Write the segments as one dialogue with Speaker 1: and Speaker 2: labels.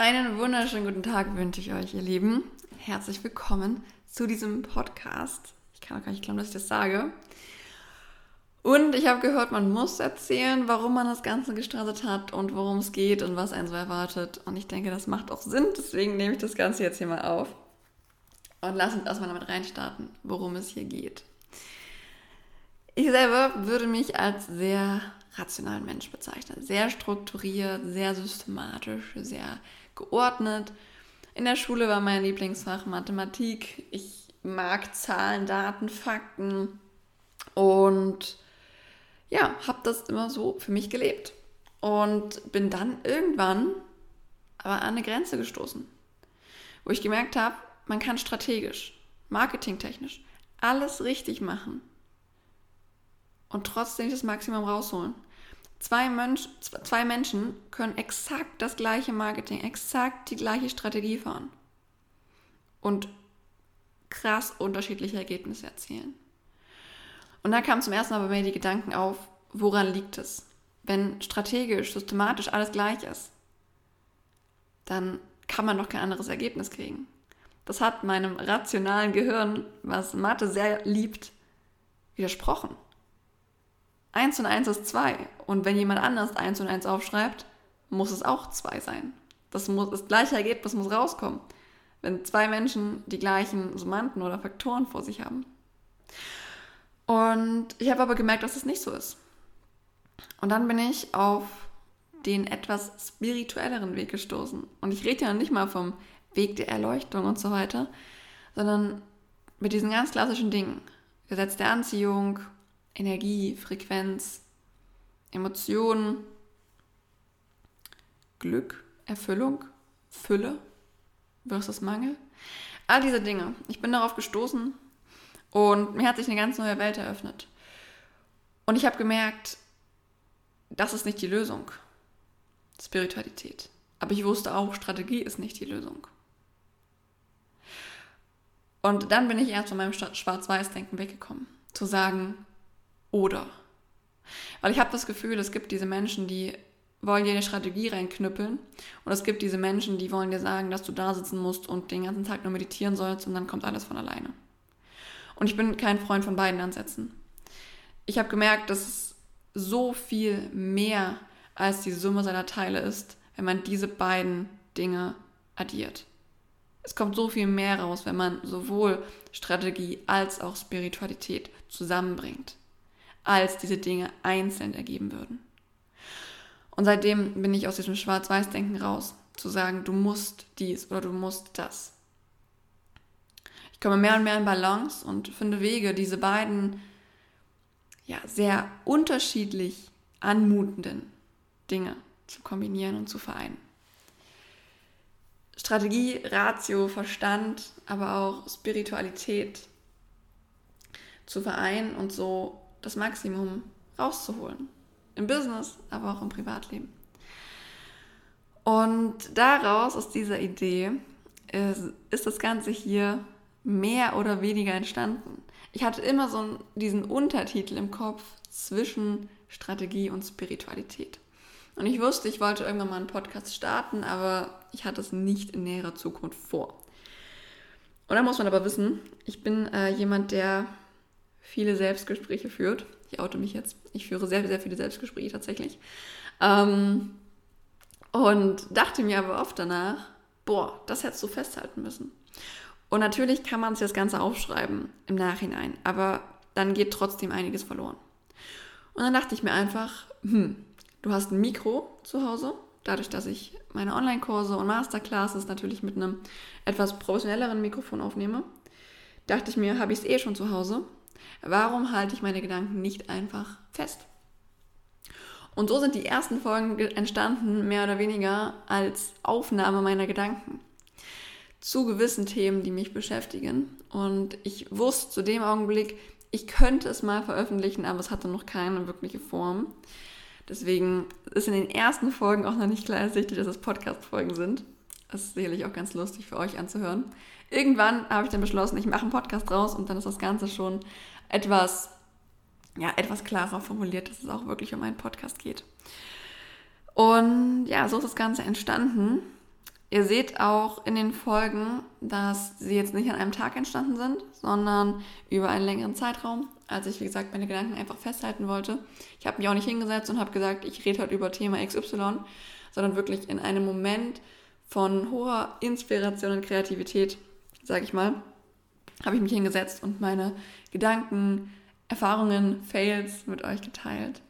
Speaker 1: Einen wunderschönen guten Tag wünsche ich euch, ihr Lieben. Herzlich willkommen zu diesem Podcast. Ich kann auch gar nicht glauben, dass ich das sage. Und ich habe gehört, man muss erzählen, warum man das Ganze gestartet hat und worum es geht und was einen so erwartet. Und ich denke, das macht auch Sinn. Deswegen nehme ich das Ganze jetzt hier mal auf. Und lass uns erstmal damit reinstarten, worum es hier geht. Ich selber würde mich als sehr rationalen Mensch bezeichnen. Sehr strukturiert, sehr systematisch, sehr geordnet. In der Schule war mein Lieblingsfach Mathematik. Ich mag Zahlen, Daten, Fakten und ja, habe das immer so für mich gelebt und bin dann irgendwann aber an eine Grenze gestoßen, wo ich gemerkt habe, man kann strategisch, marketingtechnisch alles richtig machen und trotzdem das Maximum rausholen. Zwei, Mensch, zwei Menschen können exakt das gleiche Marketing, exakt die gleiche Strategie fahren und krass unterschiedliche Ergebnisse erzielen. Und da kamen zum ersten Mal bei mir die Gedanken auf, woran liegt es? Wenn strategisch, systematisch alles gleich ist, dann kann man doch kein anderes Ergebnis kriegen. Das hat meinem rationalen Gehirn, was Mathe sehr liebt, widersprochen. 1 und 1 ist 2. Und wenn jemand anders 1 und 1 aufschreibt, muss es auch 2 sein. Das, muss, das gleiche Ergebnis muss rauskommen, wenn zwei Menschen die gleichen Summanden oder Faktoren vor sich haben. Und ich habe aber gemerkt, dass es das nicht so ist. Und dann bin ich auf den etwas spirituelleren Weg gestoßen. Und ich rede ja nicht mal vom Weg der Erleuchtung und so weiter, sondern mit diesen ganz klassischen Dingen. Gesetz der Anziehung, Energie, Frequenz, Emotionen, Glück, Erfüllung, Fülle versus Mangel. All diese Dinge. Ich bin darauf gestoßen und mir hat sich eine ganz neue Welt eröffnet. Und ich habe gemerkt, das ist nicht die Lösung. Spiritualität. Aber ich wusste auch, Strategie ist nicht die Lösung. Und dann bin ich erst von meinem Schwarz-Weiß-Denken weggekommen. Zu sagen, oder. Weil ich habe das Gefühl, es gibt diese Menschen, die wollen dir eine Strategie reinknüppeln und es gibt diese Menschen, die wollen dir sagen, dass du da sitzen musst und den ganzen Tag nur meditieren sollst und dann kommt alles von alleine. Und ich bin kein Freund von beiden Ansätzen. Ich habe gemerkt, dass es so viel mehr als die Summe seiner Teile ist, wenn man diese beiden Dinge addiert. Es kommt so viel mehr raus, wenn man sowohl Strategie als auch Spiritualität zusammenbringt als diese Dinge einzeln ergeben würden. Und seitdem bin ich aus diesem Schwarz-Weiß-Denken raus, zu sagen, du musst dies oder du musst das. Ich komme mehr und mehr in Balance und finde Wege, diese beiden ja, sehr unterschiedlich anmutenden Dinge zu kombinieren und zu vereinen. Strategie, Ratio, Verstand, aber auch Spiritualität zu vereinen und so das Maximum rauszuholen. Im Business, aber auch im Privatleben. Und daraus, aus dieser Idee, ist, ist das Ganze hier mehr oder weniger entstanden. Ich hatte immer so einen, diesen Untertitel im Kopf zwischen Strategie und Spiritualität. Und ich wusste, ich wollte irgendwann mal einen Podcast starten, aber ich hatte es nicht in näherer Zukunft vor. Und da muss man aber wissen, ich bin äh, jemand, der viele Selbstgespräche führt. Ich oute mich jetzt. Ich führe sehr, sehr viele Selbstgespräche tatsächlich. Ähm, und dachte mir aber oft danach, boah, das hättest du festhalten müssen. Und natürlich kann man sich das Ganze aufschreiben im Nachhinein, aber dann geht trotzdem einiges verloren. Und dann dachte ich mir einfach, hm, du hast ein Mikro zu Hause, dadurch, dass ich meine Online-Kurse und Masterclasses natürlich mit einem etwas professionelleren Mikrofon aufnehme, dachte ich mir, habe ich es eh schon zu Hause Warum halte ich meine Gedanken nicht einfach fest? Und so sind die ersten Folgen entstanden, mehr oder weniger als Aufnahme meiner Gedanken zu gewissen Themen, die mich beschäftigen. Und ich wusste zu dem Augenblick, ich könnte es mal veröffentlichen, aber es hatte noch keine wirkliche Form. Deswegen ist in den ersten Folgen auch noch nicht klar ersichtlich, dass es Podcast-Folgen sind. Das ist sicherlich auch ganz lustig für euch anzuhören. Irgendwann habe ich dann beschlossen, ich mache einen Podcast raus und dann ist das Ganze schon etwas, ja, etwas klarer formuliert, dass es auch wirklich um einen Podcast geht. Und ja, so ist das Ganze entstanden. Ihr seht auch in den Folgen, dass sie jetzt nicht an einem Tag entstanden sind, sondern über einen längeren Zeitraum, als ich, wie gesagt, meine Gedanken einfach festhalten wollte. Ich habe mich auch nicht hingesetzt und habe gesagt, ich rede heute über Thema XY, sondern wirklich in einem Moment von hoher Inspiration und Kreativität, sage ich mal, habe ich mich hingesetzt und meine Gedanken, Erfahrungen, Fails mit euch geteilt.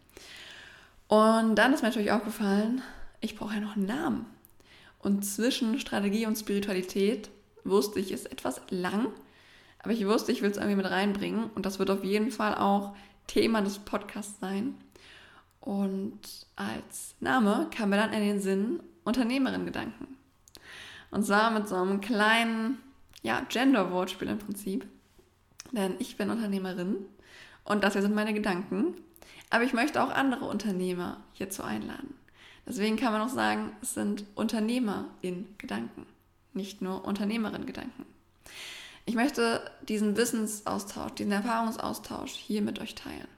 Speaker 1: Und dann ist mir natürlich aufgefallen, ich brauche ja noch einen Namen. Und zwischen Strategie und Spiritualität wusste ich, ist etwas lang, aber ich wusste, ich will es irgendwie mit reinbringen und das wird auf jeden Fall auch Thema des Podcasts sein. Und als Name kam mir dann in den Sinn Unternehmerin-Gedanken. Und zwar mit so einem kleinen, ja, Gender-Wortspiel im Prinzip. Denn ich bin Unternehmerin und das hier sind meine Gedanken. Aber ich möchte auch andere Unternehmer hierzu einladen. Deswegen kann man auch sagen, es sind Unternehmer in Gedanken, nicht nur Unternehmerin Gedanken. Ich möchte diesen Wissensaustausch, diesen Erfahrungsaustausch hier mit euch teilen.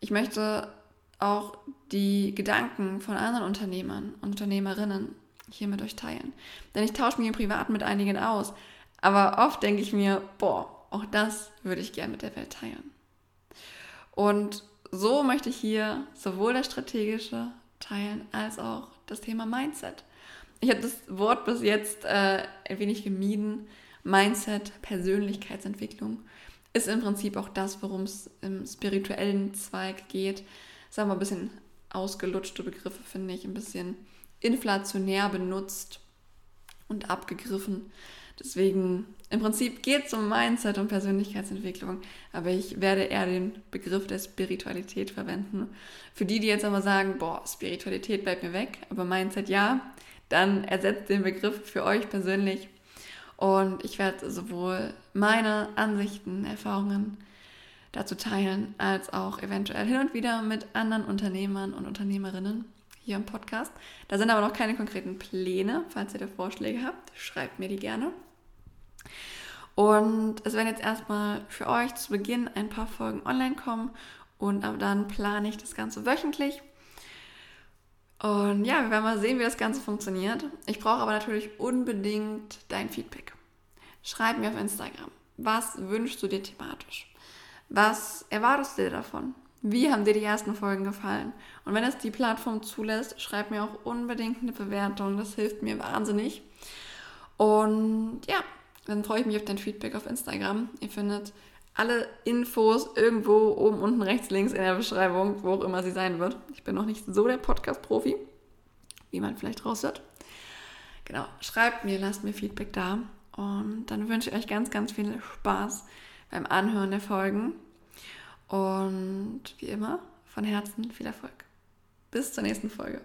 Speaker 1: Ich möchte auch die Gedanken von anderen Unternehmern und Unternehmerinnen hier mit euch teilen. Denn ich tausche mich im Privaten mit einigen aus. Aber oft denke ich mir, boah, auch das würde ich gerne mit der Welt teilen. Und so möchte ich hier sowohl das strategische teilen als auch das Thema Mindset. Ich habe das Wort bis jetzt äh, ein wenig gemieden. Mindset, Persönlichkeitsentwicklung ist im Prinzip auch das, worum es im spirituellen Zweig geht. Sagen wir ein bisschen ausgelutschte Begriffe, finde ich, ein bisschen inflationär benutzt und abgegriffen. Deswegen im Prinzip geht es um Mindset und Persönlichkeitsentwicklung, aber ich werde eher den Begriff der Spiritualität verwenden. Für die, die jetzt aber sagen, boah, Spiritualität bleibt mir weg, aber Mindset ja, dann ersetzt den Begriff für euch persönlich. Und ich werde sowohl meine Ansichten, Erfahrungen dazu teilen, als auch eventuell hin und wieder mit anderen Unternehmern und Unternehmerinnen hier im Podcast. Da sind aber noch keine konkreten Pläne. Falls ihr da Vorschläge habt, schreibt mir die gerne. Und es werden jetzt erstmal für euch zu Beginn ein paar Folgen online kommen und dann plane ich das Ganze wöchentlich. Und ja, wir werden mal sehen, wie das Ganze funktioniert. Ich brauche aber natürlich unbedingt dein Feedback. Schreib mir auf Instagram. Was wünschst du dir thematisch? Was erwartest du dir davon? Wie haben dir die ersten Folgen gefallen? Und wenn es die Plattform zulässt, schreib mir auch unbedingt eine Bewertung. Das hilft mir wahnsinnig. Und ja, dann freue ich mich auf dein Feedback auf Instagram. Ihr findet alle Infos irgendwo oben, unten, rechts, links in der Beschreibung, wo auch immer sie sein wird. Ich bin noch nicht so der Podcast-Profi, wie man vielleicht raus wird. Genau, schreibt mir, lasst mir Feedback da. Und dann wünsche ich euch ganz, ganz viel Spaß beim Anhören der Folgen. Und wie immer, von Herzen viel Erfolg. Bis zur nächsten Folge.